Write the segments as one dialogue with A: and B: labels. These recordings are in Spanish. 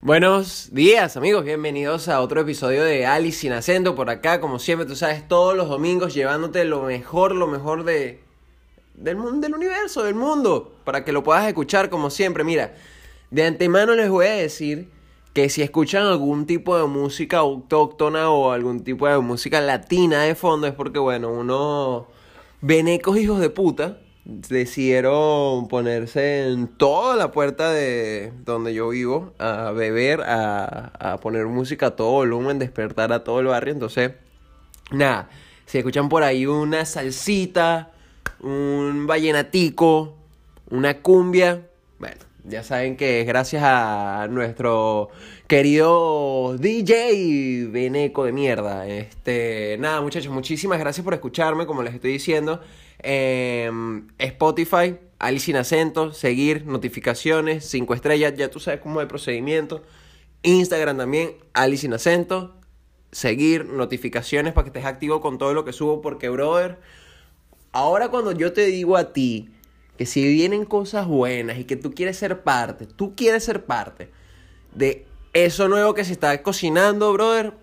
A: Buenos días amigos, bienvenidos a otro episodio de Alice sin acento por acá, como siempre tú sabes, todos los domingos llevándote lo mejor, lo mejor de del mundo, del universo, del mundo, para que lo puedas escuchar como siempre. Mira, de antemano les voy a decir que si escuchan algún tipo de música autóctona o algún tipo de música latina de fondo es porque bueno, uno venecos hijos de puta decidieron ponerse en toda la puerta de donde yo vivo a beber, a, a poner música a todo volumen, despertar a todo el barrio. Entonces, nada, si escuchan por ahí una salsita, un vallenatico, una cumbia, bueno, ya saben que es gracias a nuestro querido DJ Veneco de mierda. Este, nada, muchachos, muchísimas gracias por escucharme, como les estoy diciendo. Em, Spotify, Ali sin acento, seguir, notificaciones, 5 estrellas, ya tú sabes cómo es el procedimiento. Instagram también, Ali sin acento, seguir, notificaciones para que estés activo con todo lo que subo, porque, brother, ahora cuando yo te digo a ti que si vienen cosas buenas y que tú quieres ser parte, tú quieres ser parte de eso nuevo que se está cocinando, brother,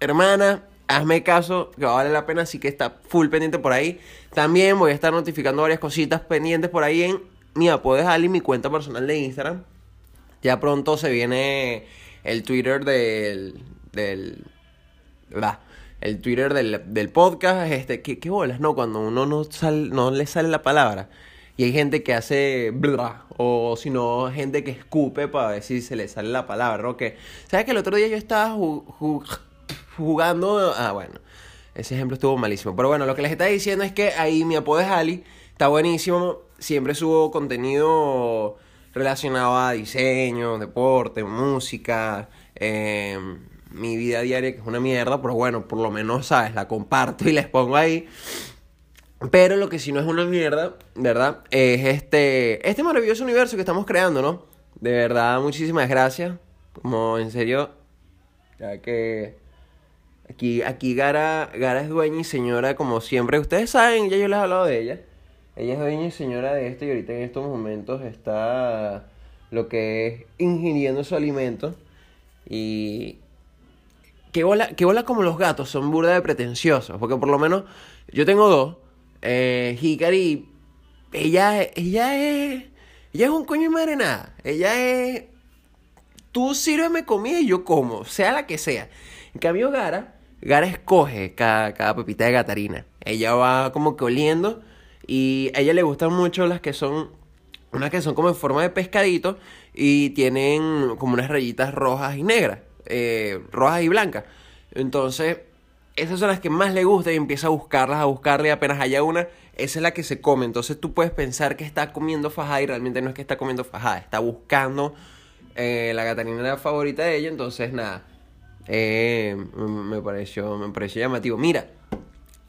A: hermana, hazme caso, que vale la pena, así que está full pendiente por ahí. También voy a estar notificando varias cositas pendientes por ahí en mi apodo Ali, mi cuenta personal de Instagram. Ya pronto se viene el Twitter del. del. el Twitter del, podcast. Este, ¿qué, ¿qué, bolas? No, cuando uno no, sal, no le sale la palabra. Y hay gente que hace bla, o si no, gente que escupe para ver si se le sale la palabra, ¿no? Que, ¿Sabes que el otro día yo estaba jugando. Ah, bueno. Ese ejemplo estuvo malísimo. Pero bueno, lo que les está diciendo es que ahí mi apodo es Ali. Está buenísimo. Siempre subo contenido relacionado a diseño, deporte, música, em, mi vida diaria, que es una mierda. Pero bueno, por lo menos, ¿sabes? La comparto y les pongo ahí. Pero lo que sí no es una mierda, ¿verdad? Es este, este maravilloso universo que estamos creando, ¿no? De verdad, muchísimas gracias. Como en serio, ya que Aquí, aquí Gara, Gara es dueña y señora, como siempre. Ustedes saben, ya yo les he hablado de ella. Ella es dueña y señora de esto y ahorita en estos momentos está lo que es ingiriendo su alimento. Y que bola, que bola como los gatos, son burda de pretenciosos. Porque por lo menos yo tengo dos. Eh, Hikari, ella, ella es. Ella es un coño y madre nada. Ella es. Tú sírveme comida y yo como, sea la que sea. En cambio, Gara Gara escoge cada, cada pepita de gatarina. Ella va como que oliendo y a ella le gustan mucho las que son, unas que son como en forma de pescadito y tienen como unas rayitas rojas y negras, eh, rojas y blancas. Entonces, esas son las que más le gusta y empieza a buscarlas, a buscarle apenas haya una, esa es la que se come. Entonces tú puedes pensar que está comiendo fajada y realmente no es que está comiendo fajada, está buscando eh, la gatarina favorita de ella. Entonces, nada eh, me, pareció, me pareció llamativo. Mira,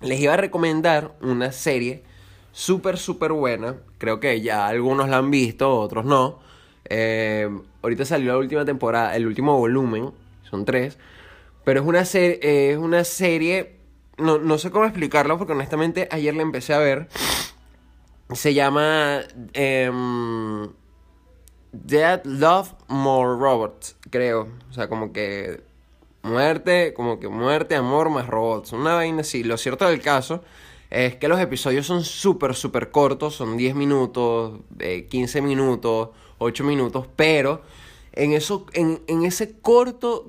A: les iba a recomendar una serie súper, súper buena. Creo que ya algunos la han visto, otros no. Eh, ahorita salió la última temporada, el último volumen, son tres. Pero es una, serie es una serie, no, no sé cómo explicarlo porque honestamente ayer la empecé a ver. Se llama em, Dead Love More Robots, creo. O sea, como que Muerte, como que muerte, amor más robots. Una vaina así. Lo cierto del caso es que los episodios son súper, súper cortos. Son 10 minutos, 15 minutos, 8 minutos. Pero en, eso, en, en ese corto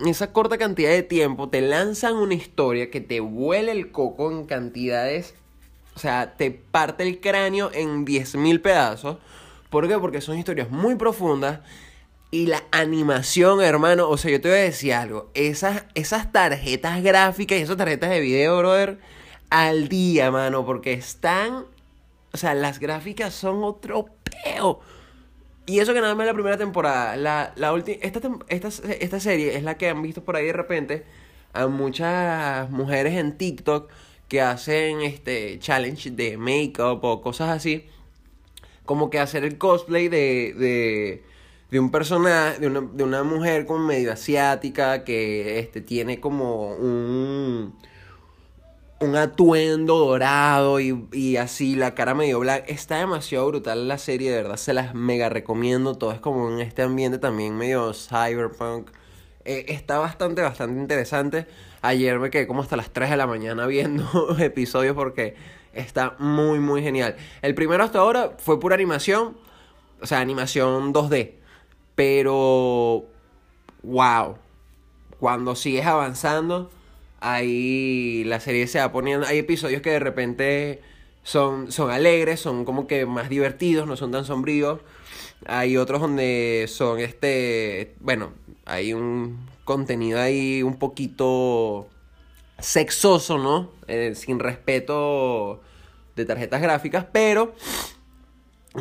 A: en esa corta cantidad de tiempo te lanzan una historia que te vuela el coco en cantidades, o sea, te parte el cráneo en 10.000 pedazos. ¿Por qué? Porque son historias muy profundas y la animación, hermano, o sea, yo te voy a decir algo. Esas, esas tarjetas gráficas y esas tarjetas de video, brother, al día, mano, porque están. O sea, las gráficas son otro peo. Y eso que nada más la primera temporada. La, la esta, esta, esta serie es la que han visto por ahí de repente a muchas mujeres en TikTok que hacen este challenge de make-up o cosas así. Como que hacer el cosplay de, de de un personaje, de una, de una mujer como medio asiática que este, tiene como un, un atuendo dorado y, y, así, la cara medio blanca. Está demasiado brutal la serie, de verdad, se las mega recomiendo. Todo es como en este ambiente también medio cyberpunk. Eh, está bastante, bastante interesante. Ayer me quedé como hasta las 3 de la mañana viendo episodios porque está muy, muy genial. El primero hasta ahora fue pura animación, o sea, animación 2D. Pero, wow, cuando sigues avanzando ahí la serie se va poniendo, hay episodios que de repente son, son alegres, son como que más divertidos, no son tan sombríos. Hay otros donde son este, bueno, hay un contenido ahí un poquito sexoso, ¿no? Eh, sin respeto de tarjetas gráficas, pero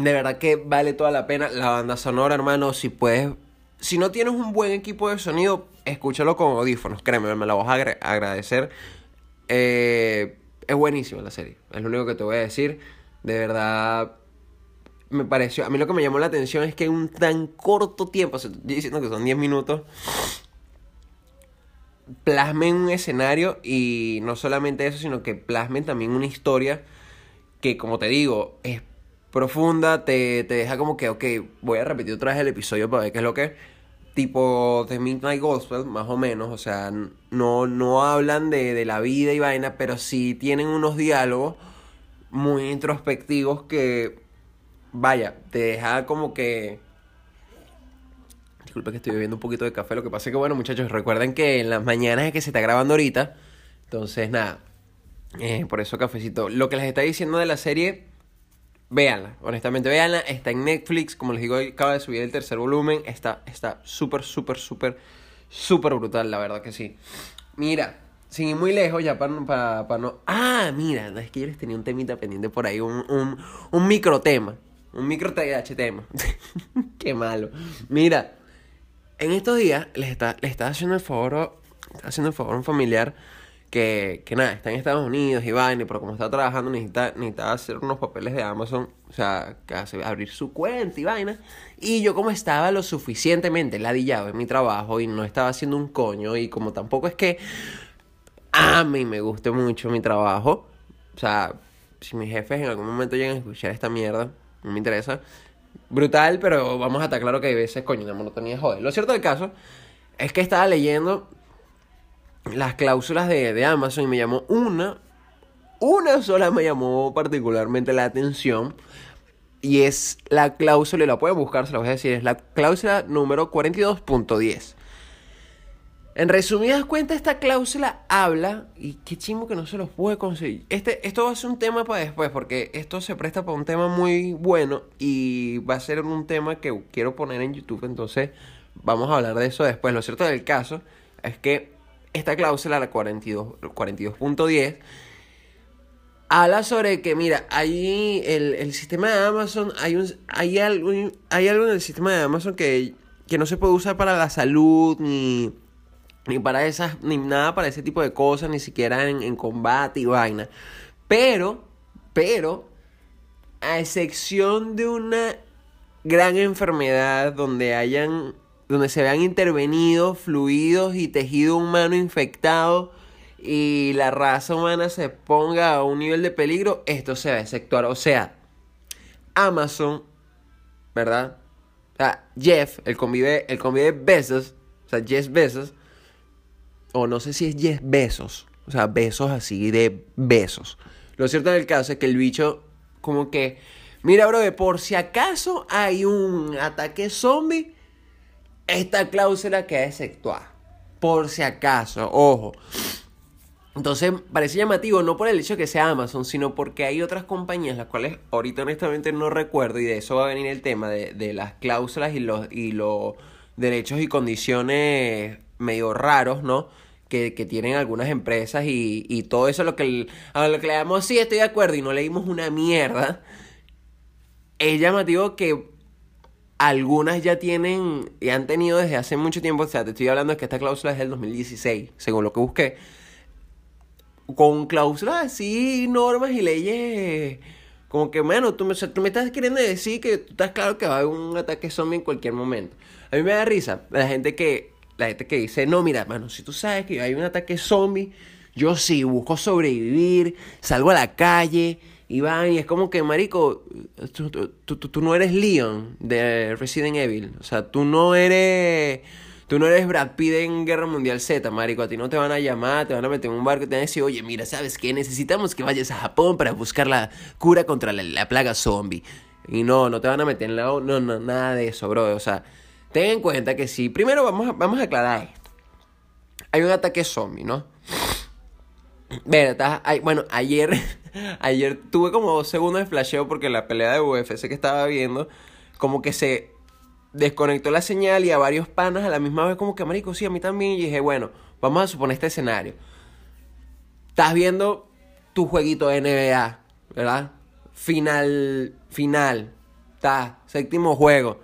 A: de verdad que vale toda la pena la banda sonora, hermano, si puedes si no tienes un buen equipo de sonido, escúchalo con audífonos, créeme, me la vas a agradecer. Eh, es buenísima la serie, es lo único que te voy a decir. De verdad, me pareció. A mí lo que me llamó la atención es que en un tan corto tiempo, estoy diciendo que son 10 minutos, plasmen un escenario y no solamente eso, sino que plasmen también una historia que, como te digo, es profunda, te, te deja como que, ok, voy a repetir otra vez el episodio para ver qué es lo que tipo The Midnight Gospel, más o menos, o sea, no, no hablan de, de, la vida y vaina, pero sí tienen unos diálogos muy introspectivos que, vaya, te deja como que... Disculpe que estoy bebiendo un poquito de café, lo que pasa es que, bueno, muchachos, recuerden que en las mañanas es que se está grabando ahorita, entonces, nada, eh, por eso cafecito. Lo que les está diciendo de la serie Véanla, honestamente, véanla. Está en Netflix, como les digo, acaba de subir el tercer volumen. Está está súper, súper, súper, súper brutal, la verdad que sí. Mira, sin ir muy lejos, ya para, para, no... Ah, mira, es que yo les tenía un temita pendiente por ahí, un, un, un micro tema. Un micro TH tema. Qué malo. Mira, en estos días les está, les está haciendo el favor, haciendo el favor a un familiar que, que nada, está en Estados Unidos y vaina, pero como está trabajando necesita, necesita hacer unos papeles de Amazon, o sea, abrir su cuenta y vaina. Y yo como estaba lo suficientemente ladillado en mi trabajo y no estaba haciendo un coño y como tampoco es que a mí me guste mucho mi trabajo, o sea, si mis jefes en algún momento llegan a escuchar esta mierda, no me interesa. Brutal, pero vamos a estar claro que hay veces, coño, la monotonía joder. Lo cierto del caso es que estaba leyendo las cláusulas de, de Amazon y me llamó una, una sola me llamó particularmente la atención. Y es la cláusula, y la pueden buscar, se la voy a decir, es la cláusula número 42.10. En resumidas cuentas, esta cláusula habla, y qué chimo que no se los puede conseguir. Este, esto va a ser un tema para después, porque esto se presta para un tema muy bueno y va a ser un tema que quiero poner en YouTube, entonces vamos a hablar de eso después. Lo cierto del caso es que esta cláusula, la 42.10, 42 habla sobre que, mira, ahí el, el, sistema de Amazon, hay, un, hay, algo, hay algo en el sistema de Amazon que, que no se puede usar para la salud, ni, ni para esas, ni nada para ese tipo de cosas, ni siquiera en, en combate y vaina. Pero, pero, a excepción de una gran enfermedad donde hayan donde se vean intervenidos fluidos y tejido humano infectado y la raza humana se ponga a un nivel de peligro, esto se va a exceptuar. O sea, Amazon, ¿verdad? O sea, Jeff, el convive, el convive Besos, o sea, Jeff Besos, o no sé si es Jeff Besos, o sea, besos así de besos. Lo cierto del caso es que el bicho, como que, mira, bro, por si acaso hay un ataque zombie, esta cláusula queda exceptuada. Por si acaso, ojo. Entonces parece llamativo no por el hecho de que sea Amazon, sino porque hay otras compañías, las cuales ahorita honestamente no recuerdo, y de eso va a venir el tema de, las cláusulas y los, y los derechos y condiciones medio raros, ¿no? Que, tienen algunas empresas y, y todo eso, lo que, a lo que le damos, sí, estoy de acuerdo, y no leímos una mierda. Es llamativo que algunas ya tienen y han tenido desde hace mucho tiempo, o sea, te estoy hablando de que esta cláusula es del 2016, según lo que busqué, con cláusulas así, normas y leyes, como que, bueno, tú me, tú me estás queriendo decir que tú estás claro que va a haber un ataque zombie en cualquier momento. A mí me da risa la gente que, la gente que dice, no, mira, mano, si tú sabes que hay un ataque zombie, Yo sí, busco sobrevivir, salgo a la calle y van y es como que, marico, tú, tú, tú, no eres Leon de Resident Evil. O sea, tú no eres... Tú no eres Brad Pitt en Guerra Mundial Z, marico. A ti no te van a llamar, te van a meter en un barco y te van a decir, oye, mira, ¿sabes qué? Necesitamos que vayas a Japón para buscar la cura contra la, plaga zombie. Y no, no te van a meter en la... No, no, nada de eso, bro. O sea, ten en cuenta que sí. Primero vamos a, vamos a aclarar esto. Hay un ataque zombie, ¿no? Mira, bueno, ayer, ayer tuve como dos segundos de flasheo porque la pelea de UFC que estaba viendo, como que se desconectó la señal y a varios panas a la misma vez como que, marico, sí, a mí también. Y dije, bueno, vamos a suponer este escenario. Estás viendo tu jueguito de NBA, ¿verdad? Final, final, está, séptimo juego.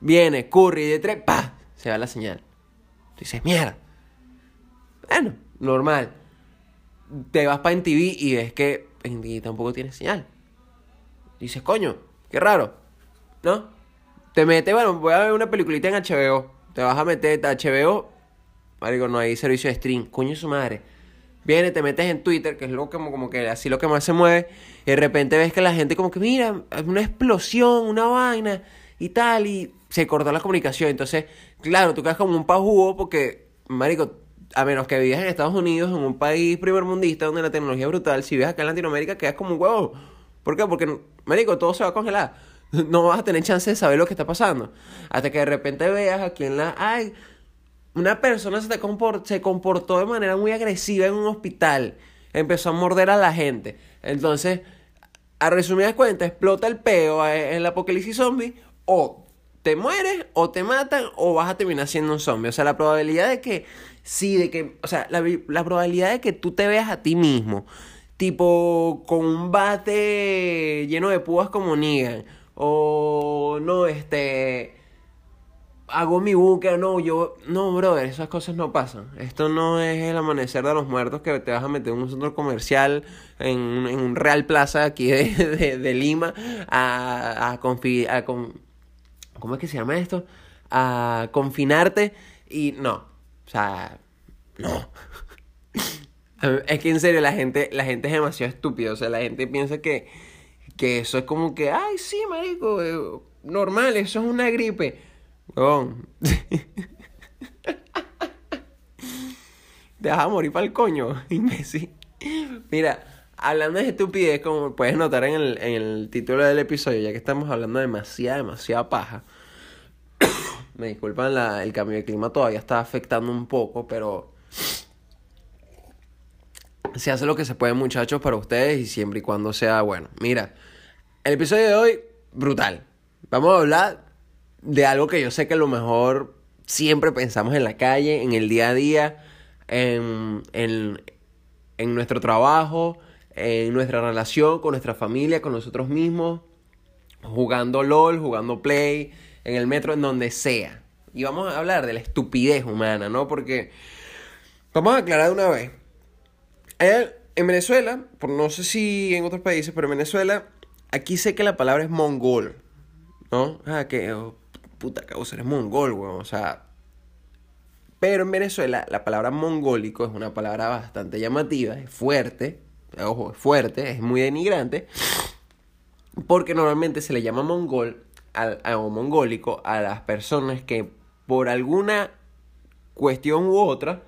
A: Viene Curry de tres, pa, se va la señal. Dices, mierda. Bueno, normal. Te vas para en TV y ves que en TV tampoco tiene señal. Dices, coño, qué raro, ¿no? Te metes, bueno, voy a ver una peliculita en HBO. Te vas a meter a HBO. Marico, no hay servicio de stream. Coño su madre. Viene, te metes en Twitter, que es lo como, como que así lo que más se mueve. Y de repente ves que la gente como que, mira, una explosión, una vaina y tal. Y se cortó la comunicación. Entonces, claro, tú quedas como un pajugo porque, marico, a menos que vivas en Estados Unidos, en un país primermundista donde la tecnología es brutal, si vives acá en Latinoamérica quedas como un huevo. ¿Por qué? Porque, marico, todo se va a congelar. no vas a tener chance de saber lo que está pasando. Hasta que de repente veas aquí en la... Ay, una persona se, te se comportó de manera muy agresiva en un hospital. Empezó a morder a la gente. Entonces, a resumidas cuentas, explota el peo en el apocalipsis zombie. O te mueres, o te matan, o vas a terminar siendo un zombie. O sea, la probabilidad de que... Sí, de que... O sea, la, la probabilidad de que tú te veas a ti mismo tipo con un bate lleno de púas como Negan o no, este, hago mi búsqueda, no, yo, no, brother, esas cosas no pasan. Esto no es el amanecer de los muertos que te vas a meter en un centro comercial, en, un Real Plaza aquí de, Lima, a, a, a ¿cómo es que se llama esto? A confinarte y no, o sea, no. Es que en serio la gente, la gente es demasiado estúpida, o sea, la gente piensa que que eso es como que, ay, sí, marico, eh, normal, eso es una gripe. Te vas a morir para el coño, imbécil. Mira, hablando de estupidez, como puedes notar en el, en el título del episodio, ya que estamos hablando de demasiada, demasiada paja. Me disculpan, la, el cambio de clima todavía está afectando un poco, pero se hace lo que se puede, muchachos, para ustedes y siempre y cuando sea bueno. Mira, el episodio de hoy, brutal. Vamos a hablar de algo que yo sé que a lo mejor siempre pensamos en la calle, en el día a día, en, en, en nuestro trabajo, en nuestra relación con nuestra familia, con nosotros mismos, jugando LOL, jugando Play, en el metro, en donde sea. Y vamos a hablar de la estupidez humana, ¿no? Porque vamos a aclarar de una vez. En Venezuela, por no sé si en otros países, pero en Venezuela aquí sé que la palabra es mongol, ¿no? Ah, que oh, puta causa, eres mongol, weón. O sea. Pero en Venezuela la palabra mongólico es una palabra bastante llamativa, es fuerte, ojo, es fuerte, es muy denigrante, porque normalmente se le llama mongol al, o mongólico a las personas que por alguna cuestión u otra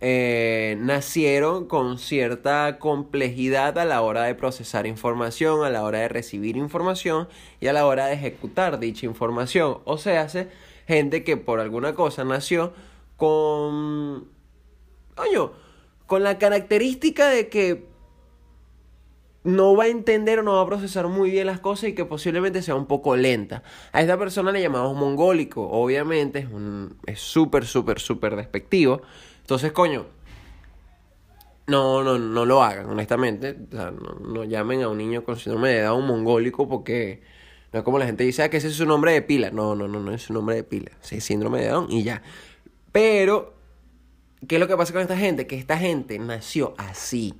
A: eh, nacieron con cierta complejidad a la hora de procesar información, a la hora de recibir información y a la hora de ejecutar dicha información. O sea, hace gente que por alguna cosa nació con... Coño, con la característica de que no va a entender o no va a procesar muy bien las cosas y que posiblemente sea un poco lenta. A esta persona le llamamos mongólico, obviamente es súper, súper, súper despectivo. Entonces, coño, no, no, no lo hagan, honestamente. O sea, no, llamen a un niño con síndrome de Down mongólico porque no es como la gente dice, ah, que ese es su nombre de pila. No, no, no, no es su nombre de pila. es síndrome de Down y ya. Pero, ¿qué es lo que pasa con esta gente? Que esta gente nació así.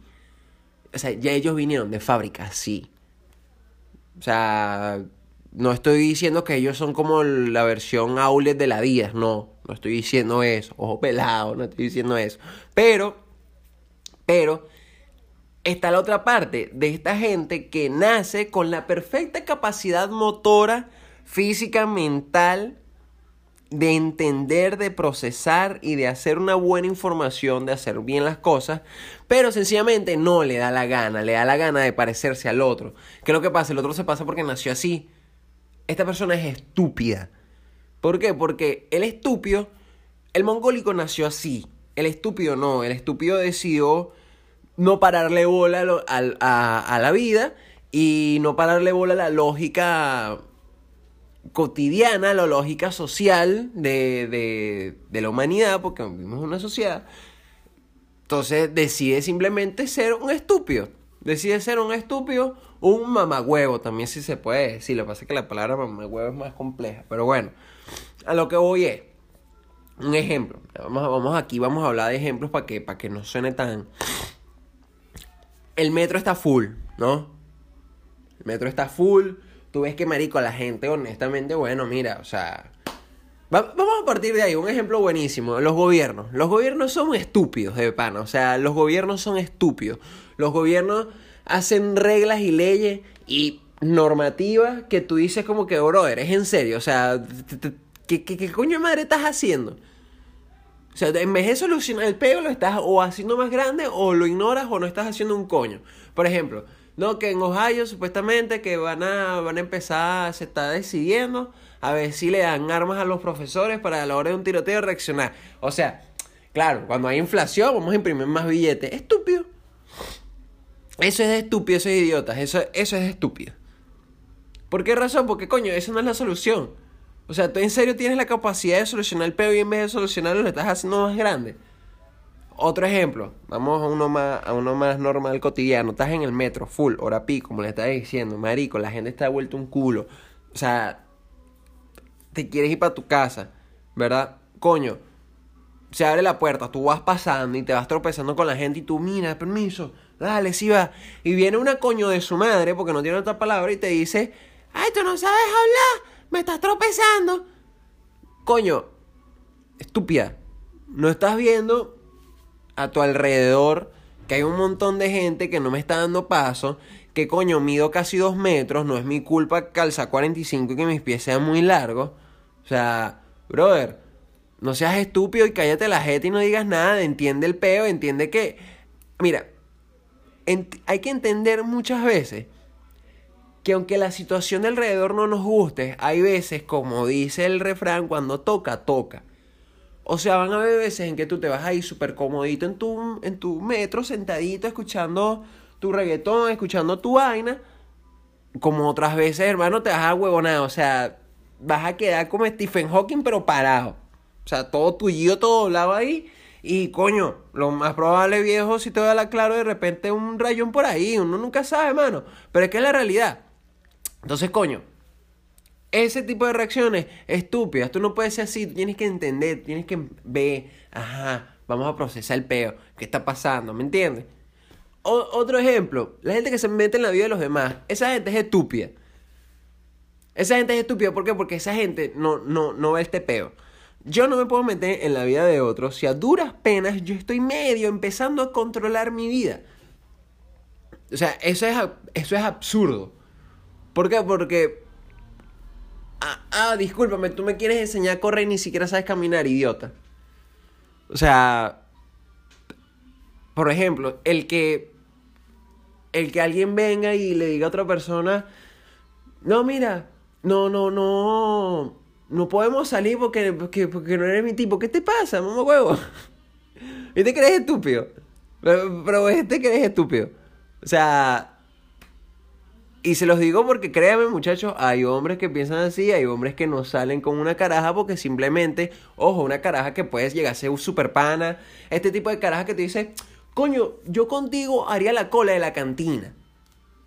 A: O sea, ya ellos vinieron de fábrica así. O sea, no estoy diciendo que ellos son como la versión outlet de la vida, no, no estoy diciendo eso, ojo pelado, no estoy diciendo eso. Pero Pero está la otra parte de esta gente que nace con la perfecta capacidad motora, física, mental, de entender, de procesar y de hacer una buena información, de hacer bien las cosas, pero sencillamente no le da la gana, le da la gana de parecerse al otro. ¿Qué es lo que pasa? El otro se pasa porque nació así. Esta persona es estúpida. ¿Por qué? Porque el estúpido, el mongólico nació así. El estúpido no, el estúpido decidió no pararle bola a, la vida y no pararle bola a la lógica cotidiana, la lógica social de, de, la humanidad, porque vivimos en una sociedad. Entonces decide simplemente ser un estúpido. Decide ser un estúpido, un mamagüevo, también si se puede decir. Lo que pasa es que la palabra mamagüevo es más compleja. Pero bueno, a lo que voy es. Un ejemplo. Vamos, vamos aquí, vamos a hablar de ejemplos para que, para que no suene tan, el metro está full, ¿no? El metro está full. Tú ves que, marico, la gente, honestamente, bueno, mira, o sea... vamos a partir de ahí, un ejemplo buenísimo. Los gobiernos. Los gobiernos son estúpidos, de pana. O sea, los gobiernos son estúpidos. Los gobiernos hacen reglas y leyes y normativas que tú dices como que, brother, es en serio. O sea, ¿qué, qué coño de madre estás haciendo? O sea, en vez de solucionar el peo, lo estás o haciendo más grande o lo ignoras o no estás haciendo un coño. Por ejemplo, no, que en Ohio supuestamente que van a, van a empezar, se está decidiendo a ver si le dan armas a los profesores para a la hora de un tiroteo reaccionar. O sea, claro, cuando hay inflación vamos a imprimir más billetes. Estúpido. Eso es estúpido, eso es idiota, eso, eso es estúpido. ¿Por qué razón? Porque coño, esa no es la solución. O sea, tú en serio tienes la capacidad de solucionar el peo y en vez de solucionarlo lo estás haciendo más grande. Otro ejemplo, vamos a uno más, a uno más normal cotidiano. Estás en el metro, full, hora pico, como le estaba diciendo, marico, la gente está vuelto un culo. O sea, te quieres ir para tu casa, ¿verdad? Coño, se abre la puerta, tú vas pasando y te vas tropezando con la gente y tú, mira, permiso, dale, sí va. Y viene una coño de su madre, porque no tiene otra palabra, y te dice, ay, tú no sabes hablar me estás tropezando. Coño, estúpida. No estás viendo a tu alrededor que hay un montón de gente que no me está dando paso. Que coño, mido casi dos metros. No es mi culpa calza 45 y que mis pies sean muy largos. O sea, brother, no seas estúpido y cállate la jeta y no digas nada. Entiende el peo, entiende que. Mira, hay que entender muchas veces que aunque la situación de alrededor no nos guste, hay veces, como dice el refrán, cuando toca, toca. O sea, van a haber veces en que tú te vas ahí súper comodito en tu, en tu metro, sentadito, escuchando tu reggaetón, escuchando tu vaina. Como otras veces, hermano, te vas a huevonar. O sea, vas a quedar como Stephen Hawking, pero parado. O sea, todo tuyo, todo doblado ahí. Y coño, lo más probable, viejo, si te voy a la claro, de repente un rayón por ahí. Uno nunca sabe, hermano. Pero es que es la realidad. Entonces, coño, ese tipo de reacciones estúpidas, tú no puedes ser así, tú tienes que entender, tienes que ver, ajá, vamos a procesar el peo, qué está pasando, ¿me entiendes? otro ejemplo, la gente que se mete en la vida de los demás, esa gente es estúpida. Esa gente es estúpida, ¿por qué? Porque esa gente no, no, no ve este peo. Yo no me puedo meter en la vida de otros si a duras penas yo estoy medio empezando a controlar mi vida. O sea, eso es, eso es absurdo. ¿Por qué? Porque... Ah, ah, discúlpame, tú me quieres enseñar a correr y ni siquiera sabes caminar, idiota. O sea... Por ejemplo, el que... El que alguien venga y le diga a otra persona... No, mira, no, no, no... No podemos salir porque, porque, porque no eres mi tipo. ¿Qué te pasa, mamá huevo? ¿Y te crees estúpido? Pero, pero este crees estúpido. O sea, y se los digo porque créanme muchachos, hay hombres que piensan así, hay hombres que no salen con una caraja porque simplemente, ojo, una caraja que puedes llegar a ser un super pana, este tipo de caraja que te dice, coño, yo contigo haría la cola de la cantina.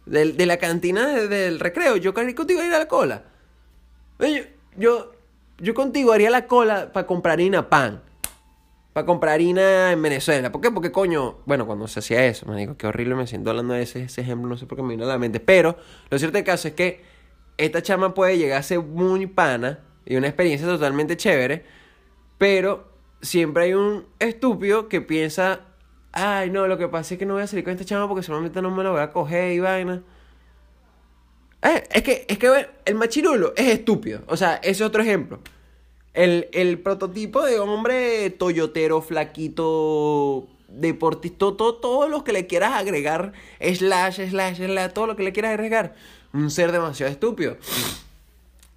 A: De, la cantina del recreo, yo contigo haría la cola. Yo, yo, yo contigo haría la cola para comprar harina pan para comprar harina en Venezuela. ¿Por qué? Porque coño, bueno, cuando se hacía eso, me digo, qué horrible me siento hablando de ese, ejemplo, no sé por qué me vino a la mente. Pero lo cierto del caso es que esta chama puede llegar a ser muy pana y una experiencia totalmente chévere, pero siempre hay un estúpido que piensa, ay, no, lo que pasa es que no voy a salir con esta chama porque solamente no me la voy a coger y vaina. Eh, es que, es que el machirulo es estúpido. O sea, ese es otro ejemplo. El, el prototipo de hombre toyotero, flaquito, deportista, todo, lo que le quieras agregar, slash, slash, slash, todo lo que le quieras agregar. Un ser demasiado estúpido.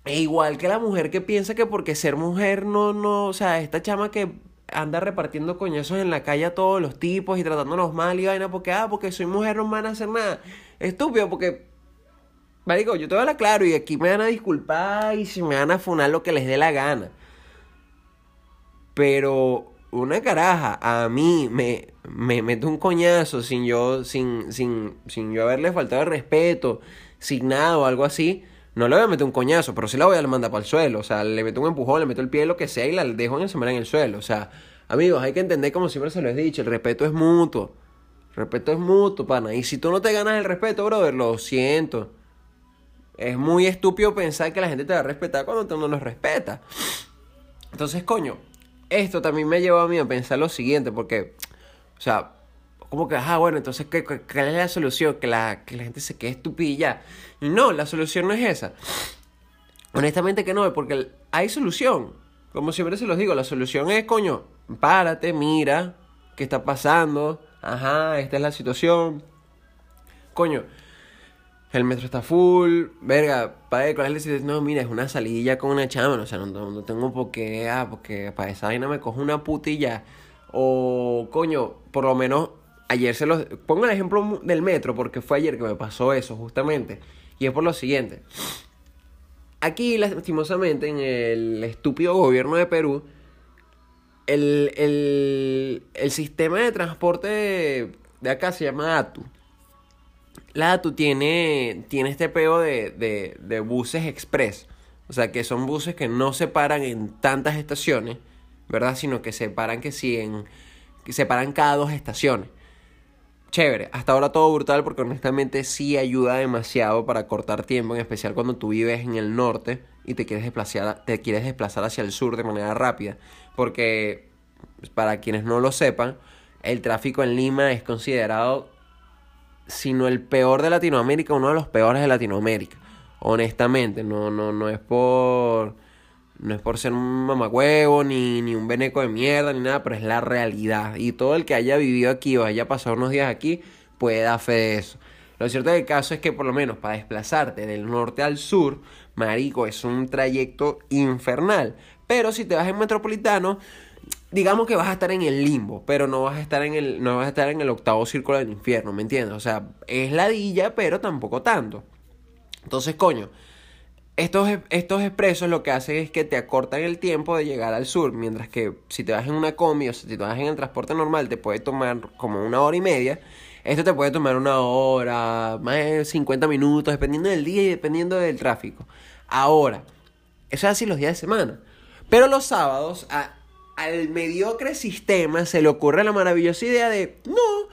A: E igual que la mujer que piensa que porque ser mujer no, no, o sea, esta chama que anda repartiendo coñazos en la calle a todos los tipos y tratándonos mal y vaina porque, ah, porque soy mujer no me van a hacer nada. Estúpido porque, marico, yo te voy a hablar claro y aquí me van a disculpar y si me van a funar lo que les dé la gana. Pero una caraja a mí me, me mete un coñazo sin yo, sin, sin, sin yo haberle faltado el respeto, sin nada o algo así no le voy a meter un coñazo, pero sí la voy a mandar para el suelo. O sea, le meto un empujón, le meto el pie, lo que sea, y la dejo en el en el suelo. O sea, amigos, hay que entender, como siempre se lo he dicho, el respeto es mutuo. Respeto es mutuo, pana. Y si tú no te ganas el respeto, brother, lo siento. Es muy estúpido pensar que la gente te va a respetar cuando tú no nos respeta. Entonces, coño, esto también me llevado a mí a pensar lo siguiente, porque, o sea, como que, ah, bueno, entonces, ¿qué, es la solución? Que la, que la gente se quede estúpida No, la solución no es esa. Honestamente que no, porque hay solución. Como siempre se los digo, la solución es, coño, párate, mira, qué está pasando. Ajá, esta es la situación. Coño, el metro está full. Verga, padre, ¿cuál es la No, mira, es una salidilla con una chama. O sea, no, no tengo por qué, ah, porque para esa vaina me cojo una putilla. O, coño, por lo menos ayer se los... Pongo el ejemplo del metro porque fue ayer que me pasó eso justamente. Y es por lo siguiente. Aquí, lastimosamente, en el estúpido gobierno de Perú, el, el, el sistema de transporte de, acá se llama ATU. La ATU tiene, tiene este peo de, de, de buses express. O sea, que son buses que no se paran en tantas estaciones, ¿verdad? Sino que se paran que sí en... Que se paran cada dos estaciones chévere. Hasta ahora todo brutal porque honestamente sí ayuda demasiado para cortar tiempo, en especial cuando tú vives en el norte y te quieres desplazar, te quieres desplazar hacia el sur de manera rápida. Porque, para quienes no lo sepan, el tráfico en Lima es considerado, si no el peor de Latinoamérica, uno de los peores de Latinoamérica. Honestamente, no, no, no es por no es por ser un mamagüevo, ni, ni un beneco de mierda, ni nada, pero es la realidad. Y todo el que haya vivido aquí o haya pasado unos días aquí puede dar fe de eso. Lo cierto del caso es que por lo menos para desplazarte del norte al sur, marico, es un trayecto infernal. Pero si te vas en metropolitano, digamos que vas a estar en el limbo, pero no vas a estar en el, no vas a estar en el octavo círculo del infierno, ¿me entiendes? O sea, es ladilla, pero tampoco tanto. Entonces, coño, estos, estos expresos lo que hacen es que te acortan el tiempo de llegar al sur, mientras que si te vas en una combi o si te vas en el transporte normal te puede tomar como una hora y media. Esto te puede tomar una hora, más de 50 minutos, dependiendo del día y dependiendo del tráfico. Ahora, eso es así los días de semana. Pero los sábados, al mediocre sistema se le ocurre la maravillosa idea de, no,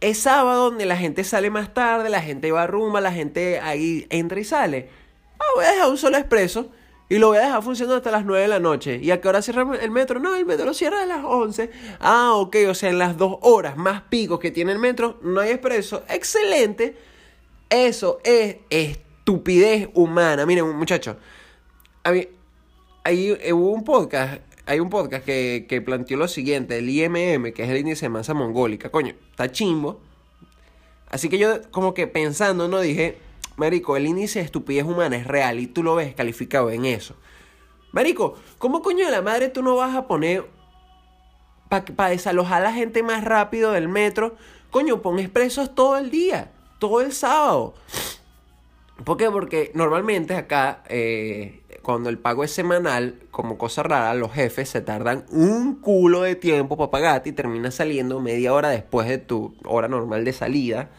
A: es sábado donde la gente sale más tarde, la gente va a rumba, la gente ahí entra y sale Ah, voy a dejar un solo expreso y lo voy a dejar funcionando hasta las 9 de la noche. ¿Y a qué hora cierra el metro? No, el metro lo cierra a las 11. Ah, ok, o sea, en las dos horas más picos que tiene el metro no hay expreso. Excelente. Eso es estupidez humana. Miren, muchachos, hay, hay, hubo un podcast, hay un podcast que, que planteó lo siguiente, el IMM, que es el índice de masa mongólica. Coño, está chimbo. Así que yo como que pensando, no dije, Marico, el índice de estupidez humana es real y tú lo ves calificado en eso. Marico, ¿cómo coño de la madre tú no vas a poner para desalojar a la gente más rápido del metro? Coño, pon expresos todo el día, todo el sábado. ¿Por qué? Porque normalmente acá, eh, cuando el pago es semanal, como cosa rara, los jefes se tardan un culo de tiempo para pagarte y termina saliendo media hora después de tu hora normal de salida.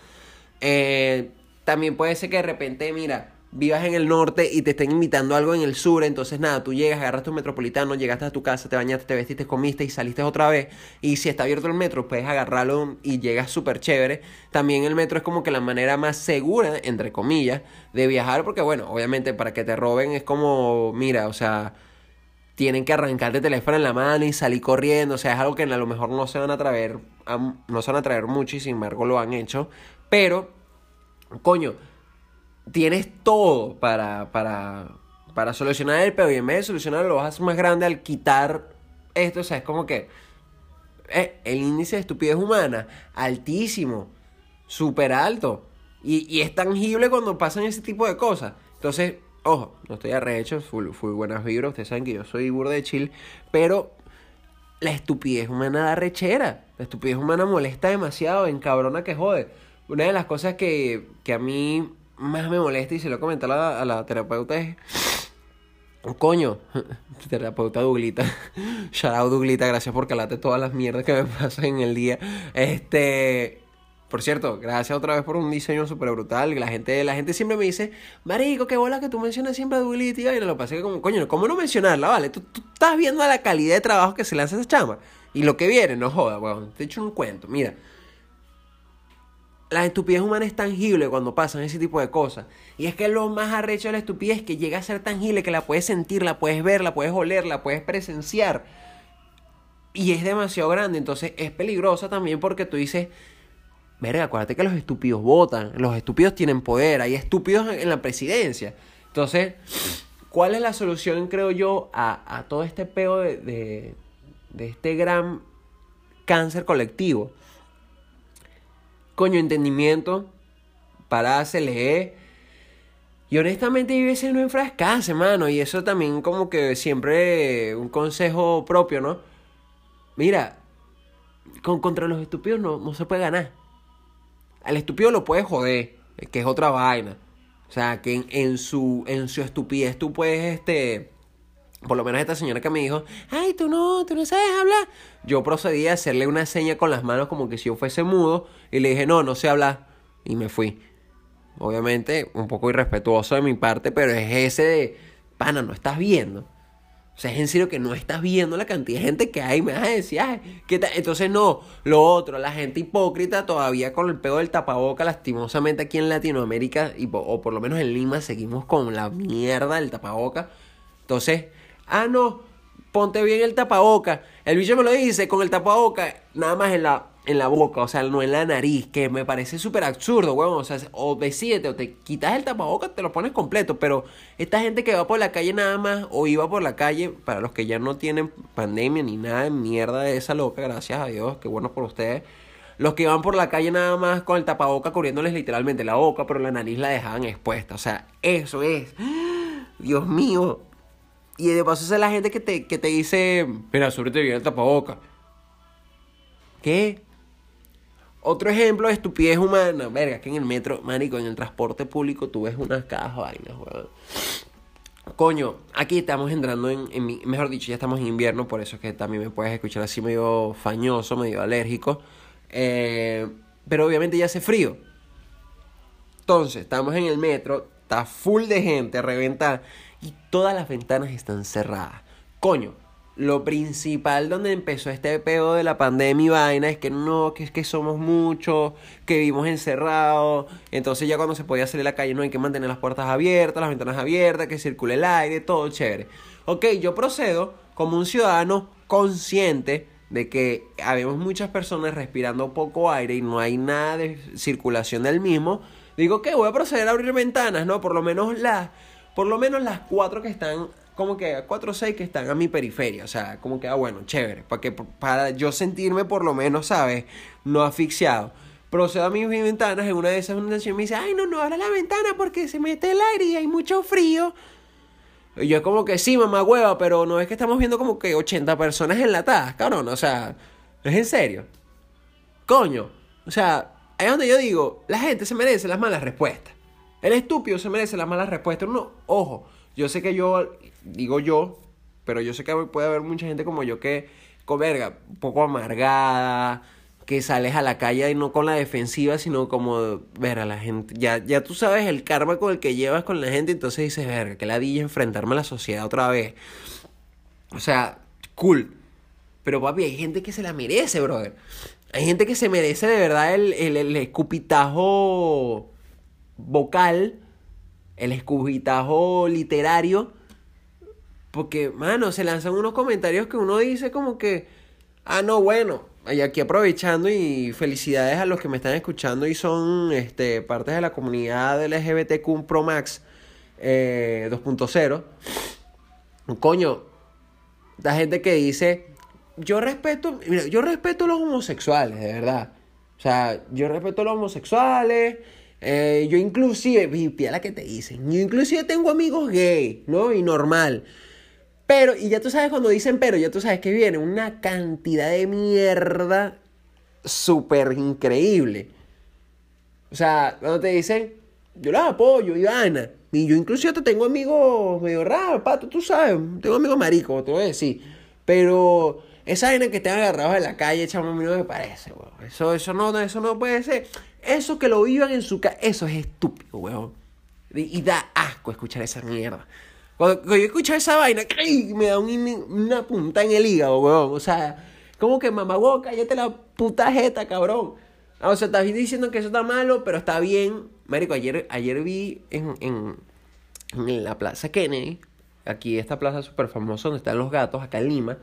A: Eh, también puede ser que de repente, mira, vivas en el norte y te estén invitando algo en el sur, entonces nada, tú llegas, agarras tu metropolitano, llegaste a tu casa, te bañaste, te vestiste, comiste y saliste otra vez. Y si está abierto el metro, puedes agarrarlo y llegas súper chévere. También el metro es como que la manera más segura, entre comillas, de viajar, porque bueno, obviamente para que te roben es como, mira, o sea, tienen que arrancarte el teléfono en la mano y salir corriendo, o sea, es algo que a lo mejor no se van a atrever no se van a traer mucho y sin embargo lo han hecho. Pero, coño, tienes todo para, para, para solucionar el peor y en vez de solucionarlo lo haces más grande al quitar esto. O sea, es como que eh, el índice de estupidez humana altísimo, súper alto. Y, y, es tangible cuando pasan ese tipo de cosas. Entonces, ojo, no estoy arrecho, fui, fui buenas vibras. Ustedes saben que yo soy burda de chill. Pero la estupidez humana da rechera. La estupidez humana molesta demasiado, encabrona que jode. Una de las cosas que, que a mí más me molesta y se lo he a la, a la terapeuta Coño, terapeuta Duglita. Shout out Duglita, gracias por calarte todas las mierdas que me pasan en el día. Este. Por cierto, gracias otra vez por un diseño súper brutal. La gente, la gente siempre me dice, Marico, qué bola que tú mencionas siempre a Duglita. Y lo pasé como, coño, ¿cómo no mencionarla? Vale, tú, estás viendo la calidad de trabajo que se le hace a esa chama. Y lo que viene, no joda, weón. Te he hecho un cuento. Mira, la estupidez humana es tangible cuando pasan ese tipo de cosas. Y es que lo más arrecho de la estupidez es que llega a ser tangible, que la puedes sentir, la puedes ver, la puedes oler, la puedes presenciar. Y es demasiado grande, entonces es peligrosa también porque tú dices, verga, acuérdate que los estúpidos votan, los estúpidos tienen poder, hay estúpidos en la presidencia. Entonces, ¿cuál es la solución, creo yo, a, todo este peo de, de este gran cáncer colectivo? Coño, entendimiento, pararse, leer. Y honestamente vive no enfrascarse, mano. Y eso también como que siempre un consejo propio, ¿no? Mira, con, contra los estúpidos no, no se puede ganar. Al estúpido lo puedes joder, que es otra vaina. O sea, que en, en, su, en su estupidez tú puedes, este por lo menos esta señora que me dijo, ay, tú no, tú no sabes hablar. Yo procedí a hacerle una seña con las manos como que si yo fuese mudo y le dije, no, no sé hablar. Y me fui. Obviamente, un poco irrespetuoso de mi parte, pero es ese de, pana, no estás viendo. O sea, es en serio que no estás viendo la cantidad de gente que hay. Me vas a decir. Entonces, no, lo otro, la gente hipócrita todavía con el pedo del tapaboca, lastimosamente aquí en Latinoamérica, y, o por lo menos en Lima, seguimos con la mierda del tapaboca. Entonces, Ah, no, ponte bien el tapaboca. El bicho me lo dice con el tapaboca nada más en la, en la boca, o sea, no en la nariz, que me parece súper absurdo, weón. O sea, o decídete, o te quitas el tapaboca, te lo pones completo. Pero esta gente que va por la calle nada más, o iba por la calle, para los que ya no tienen pandemia ni nada de mierda de esa loca, gracias a Dios, qué bueno por ustedes. Los que van por la calle nada más con el tapaboca cubriéndoles literalmente la boca, pero la nariz la dejaban expuesta. O sea, eso es. Dios mío, y de paso es la gente que te, que te dice, mira, te bien el tapaboca. ¿Qué? Otro ejemplo de estupidez humana. Verga, que en el metro, marico, en el transporte público tú ves unas cajas vainas, weón. Coño, aquí estamos entrando en, en, Mejor dicho, ya estamos en invierno, por eso es que también me puedes escuchar así medio fañoso, medio alérgico. Eh, pero obviamente ya hace frío. Entonces, estamos en el metro, está full de gente, reventa y todas las ventanas están cerradas. Coño, lo principal donde empezó este pedo de la pandemia y vaina es que no, que es que somos muchos, que vivimos encerrados, entonces ya cuando se podía salir a la calle no hay que mantener las puertas abiertas, las ventanas abiertas, que circule el aire, todo chévere. Ok, yo procedo como un ciudadano consciente de que habemos muchas personas respirando poco aire y no hay nada de circulación del mismo, digo que voy a proceder a abrir ventanas, ¿no? Por lo menos las por lo menos las cuatro que están, como que cuatro o seis que están a mi periferia. O sea, como que, ah, bueno, chévere. Para, que, para yo sentirme por lo menos, ¿sabes? No asfixiado. Procedo a mis ventanas, en una de esas una me dice, ay, no, no abra la ventana porque se mete el aire y hay mucho frío. Y yo como que sí, mamá hueva, pero no es que estamos viendo como que 80 personas enlatadas, cabrón. O sea, ¿es en serio? Coño. O sea, ahí es donde yo digo, la gente se merece las malas respuestas. El estúpido se merece la mala respuesta. No, ojo, yo sé que yo, digo yo, pero yo sé que puede haber mucha gente como yo que, con verga, un poco amargada, que sales a la calle y no con la defensiva, sino como ver a la gente. Ya, ya tú sabes el karma con el que llevas con la gente, entonces dices, verga, que ladilla enfrentarme a la sociedad otra vez. O sea, cool. Pero papi, hay gente que se la merece, brother. Hay gente que se merece de verdad el, el, el escupitajo vocal, el escupitajo literario, porque, mano, se lanzan unos comentarios que uno dice como que, ah, no, bueno, y aquí aprovechando y felicidades a los que me están escuchando y son este, partes de la comunidad LGBTQ Pro Max eh, 2.0. Coño, la gente que dice, yo respeto, mira, yo respeto a los homosexuales, de verdad. O sea, yo respeto a los homosexuales. Eh, yo inclusive, vi la que te dicen, yo inclusive tengo amigos gay, ¿no? Y normal. Pero, y ya tú sabes cuando dicen pero, ya tú sabes que viene una cantidad de mierda súper increíble. O sea, cuando te dicen, yo las apoyo, Ivana. Y yo incluso te tengo amigos medio raros, pato, tú sabes. Tengo amigos maricos, te voy a decir. Pero esa vaina que te han agarrado de la calle, chamo, a mí no me parece, weón. Eso, eso, no, eso no puede ser. Eso que lo vivan en su casa, eso es estúpido, weón. Y, da asco escuchar esa mierda. Cuando, yo escucho esa vaina, me da una punta en el hígado, weón. O sea, como que mamá, weón, cállate la puta jeta, cabrón. Ah, o sea, estás diciendo que eso está malo, pero está bien. Marico, ayer, ayer vi en, en, en la Plaza Kennedy, aquí esta plaza súper famosa donde están los gatos, acá en Lima.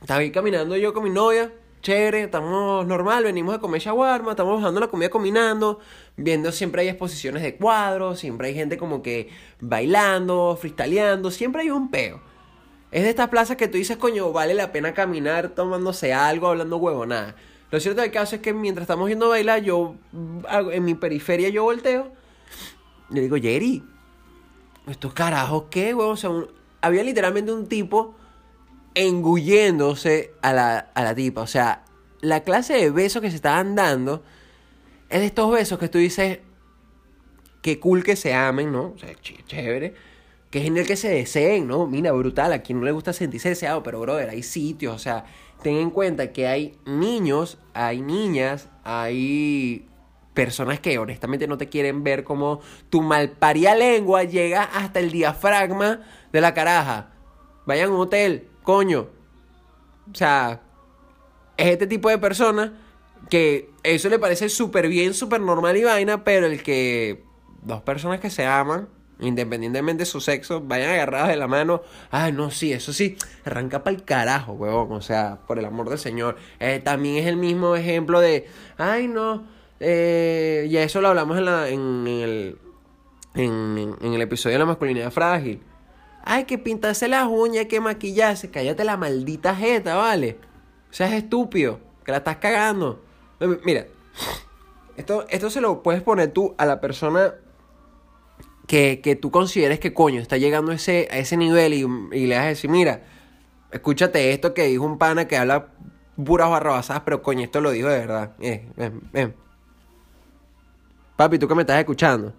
A: Estaba ahí caminando yo con mi novia, chévere, estamos normal, venimos a comer shawarma, estamos bajando la comida combinando, viendo siempre hay exposiciones de cuadros, siempre hay gente como que bailando, freestyleando, siempre hay un peo. Es de estas plazas que tú dices, coño, vale la pena caminar tomándose algo, hablando huevo, nada. Lo cierto del caso es que mientras estamos yendo a bailar, yo en mi periferia yo volteo. Le digo, Jerry, ¿estos carajos qué, huevón? Había literalmente un tipo engulléndose a la, a la tipa. O sea, la clase de besos que se estaban dando es de estos besos que tú dices, qué cool que se amen, ¿no? O sea, chévere. Que genial que se deseen, ¿no? Mira, brutal, a quien no le gusta sentirse deseado, pero brother, hay sitios, o sea, ten en cuenta que hay niños, hay niñas, hay personas que honestamente no te quieren ver como tu malparía lengua llega hasta el diafragma de la caraja. Vayan a un hotel, coño. O sea, es este tipo de personas que eso le parece súper bien, súper normal y vaina, pero el que dos personas que se aman, independientemente de su sexo, vayan agarradas de la mano, ay, no, sí, eso sí, arranca para el carajo, huevón, o sea, por el amor del Señor. Eh, también es el mismo ejemplo de, ay, no, eh, y eso lo hablamos en, la, en, el, en el episodio de la masculinidad frágil. Hay que pintarse las uñas, hay que maquillarse. Cállate la maldita jeta, ¿vale? O sea, es estúpido. Que la estás cagando. Mira, esto, esto se lo puedes poner tú a la persona que, que tú consideres que coño está llegando ese, a ese nivel y, y, le vas a decir, mira, escúchate esto que dijo un pana que habla puras barrabasadas, pero coño, esto lo dijo de verdad. Eh, ven, ven. Papi, tú que me estás escuchando.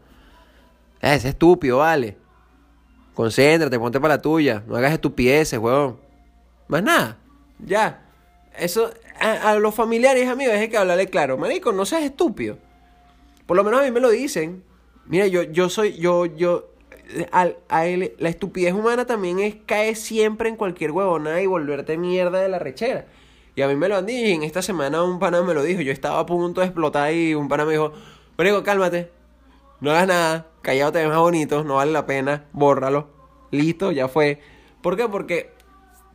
A: Es estúpido, vale. Concéntrate, ponte para la tuya. No hagas estupideces, weón. Más nada. Ya. Eso, a, los familiares, amigos, es que hablarle claro. Marico, no seas estúpido. Por lo menos a mí me lo dicen. Mira, yo, yo soy, yo, yo, a, a él, la estupidez humana también es caer siempre en cualquier huevona y volverte mierda de la rechera. Y a mí me lo han dicho, y en esta semana un pana me lo dijo, yo estaba a punto de explotar y un pana me dijo, Marico, cálmate, no hagas nada, callado te ves más bonito, no vale la pena, bórralo, listo, ya fue. ¿Por qué? Porque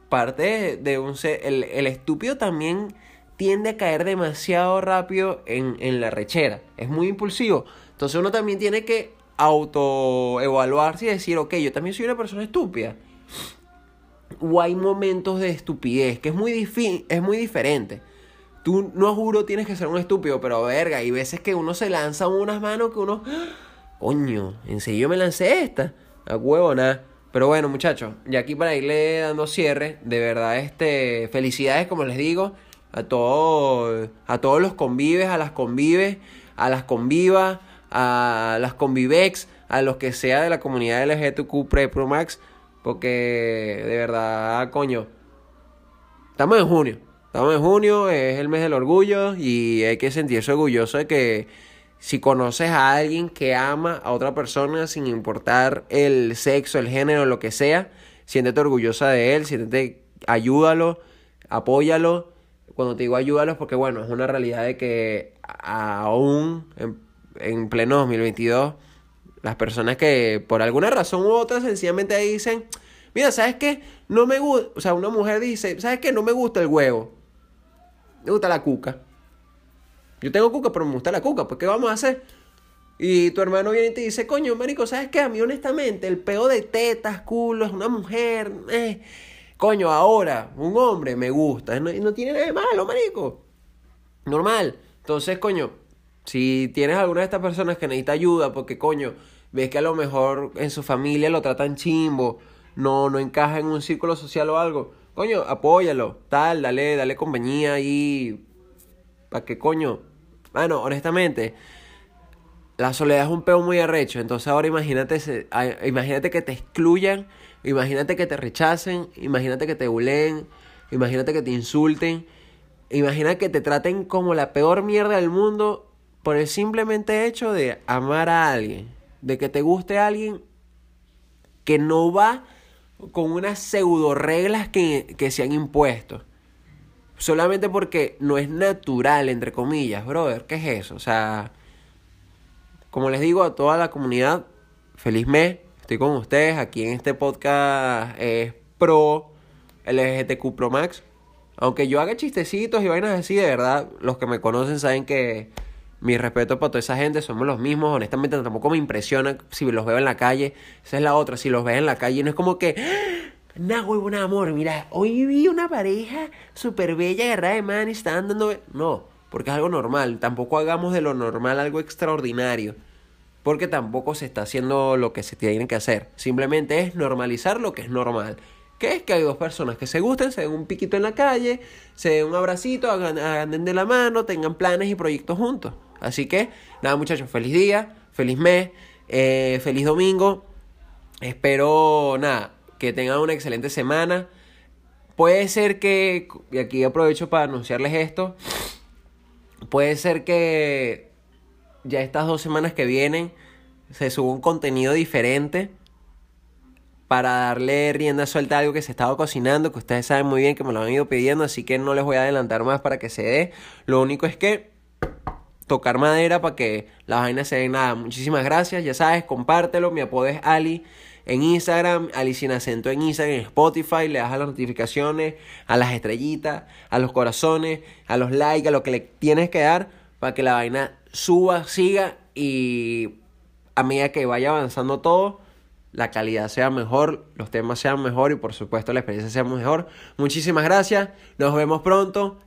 A: parte de un el, el estúpido también tiende a caer demasiado rápido en, en la rechera, es muy impulsivo. Entonces uno también tiene que autoevaluarse y decir, ok, yo también soy una persona estúpida. O hay momentos de estupidez, que es muy, es muy diferente. Tú no juro tienes que ser un estúpido, pero verga, hay veces que uno se lanza unas manos que uno coño, en serio me lancé esta. A huevo, nada. Pero bueno, muchachos, ya aquí para irle dando cierre, de verdad, este, felicidades, como les digo, a todos, a todos los convives, a las convives, a las convivas, a las convivex, a los que sea de la comunidad LGTQ Pre Pro Max, porque de verdad, coño, estamos en junio, estamos en junio, es el mes del orgullo y hay que sentirse orgulloso de que si conoces a alguien que ama a otra persona sin importar el sexo, el género, lo que sea, siéntete orgullosa de él, siéntete, ayúdalo, apóyalo. Cuando te digo ayúdalo porque, bueno, es una realidad de que aún en, en pleno 2022, las personas que por alguna razón u otra sencillamente dicen, mira, ¿sabes qué? No me gusta, o sea, una mujer dice, ¿sabes qué? No me gusta el huevo. Me gusta la cuca. Yo tengo cuca, pero me gusta la cuca, pues ¿qué vamos a hacer? Y tu hermano viene y te dice, coño, marico, ¿sabes qué? A mí honestamente el peo de tetas, culo, es una mujer, eh. Coño, ahora, un hombre me gusta, y no tiene nada de malo, marico. Normal. Entonces, coño, si tienes alguna de estas personas que necesita ayuda porque, coño, ves que a lo mejor en su familia lo tratan chimbo, no, no encaja en un círculo social o algo, coño, apóyalo, tal, dale, dale compañía y... ¿Para qué coño? Bueno, honestamente, la soledad es un peo muy arrecho, entonces ahora imagínate, imagínate que te excluyan, imagínate que te rechacen, imagínate que te buleen, imagínate que te insulten, imagínate que te traten como la peor mierda del mundo por el simplemente hecho de amar a alguien, de que te guste alguien que no va con unas pseudo reglas que, que se han impuesto. Solamente porque no es natural, entre comillas, brother. ¿Qué es eso? O sea, como les digo a toda la comunidad, feliz mes. Estoy con ustedes. Aquí en este podcast pro LGTQ Pro Max. Aunque yo haga chistecitos y vainas así, de verdad, los que me conocen saben que mi respeto para toda esa gente, somos los mismos. Honestamente, tampoco me impresiona si los veo en la calle. Esa es la otra, si los veo en la calle, no es como que. ¡Ah! buen amor, mira, hoy vi una pareja súper bella agarrada de man y estaban dando. No, porque es algo normal. Tampoco hagamos de lo normal algo extraordinario. Porque tampoco se está haciendo lo que se tiene que hacer. Simplemente es normalizar lo que es normal. Que es que hay dos personas que se gusten, se den un piquito en la calle, se den un abracito, hagan, de la mano, tengan planes y proyectos juntos. Así que, nada muchachos, feliz día, feliz mes, eh, feliz domingo. Espero, nada, que tengan una excelente semana. Puede ser que, y aquí aprovecho para anunciarles esto, puede ser que ya estas dos semanas que vienen se suba un contenido diferente para darle rienda suelta a algo que se estaba cocinando, que ustedes saben muy bien que me lo han ido pidiendo, así que no les voy a adelantar más para que se dé. Lo único es que tocar madera para que las vainas se den nada. Muchísimas gracias, ya sabes, compártelo. Mi apodo es Ali en Instagram, Ali sin acento en Instagram, en Spotify, le das a las notificaciones, a las estrellitas, a los corazones, a los likes, a lo que le tienes que dar para que la vaina suba, siga y a medida que vaya avanzando todo, la calidad sea mejor, los temas sean mejor y por supuesto la experiencia sea mejor. Muchísimas gracias, nos vemos pronto.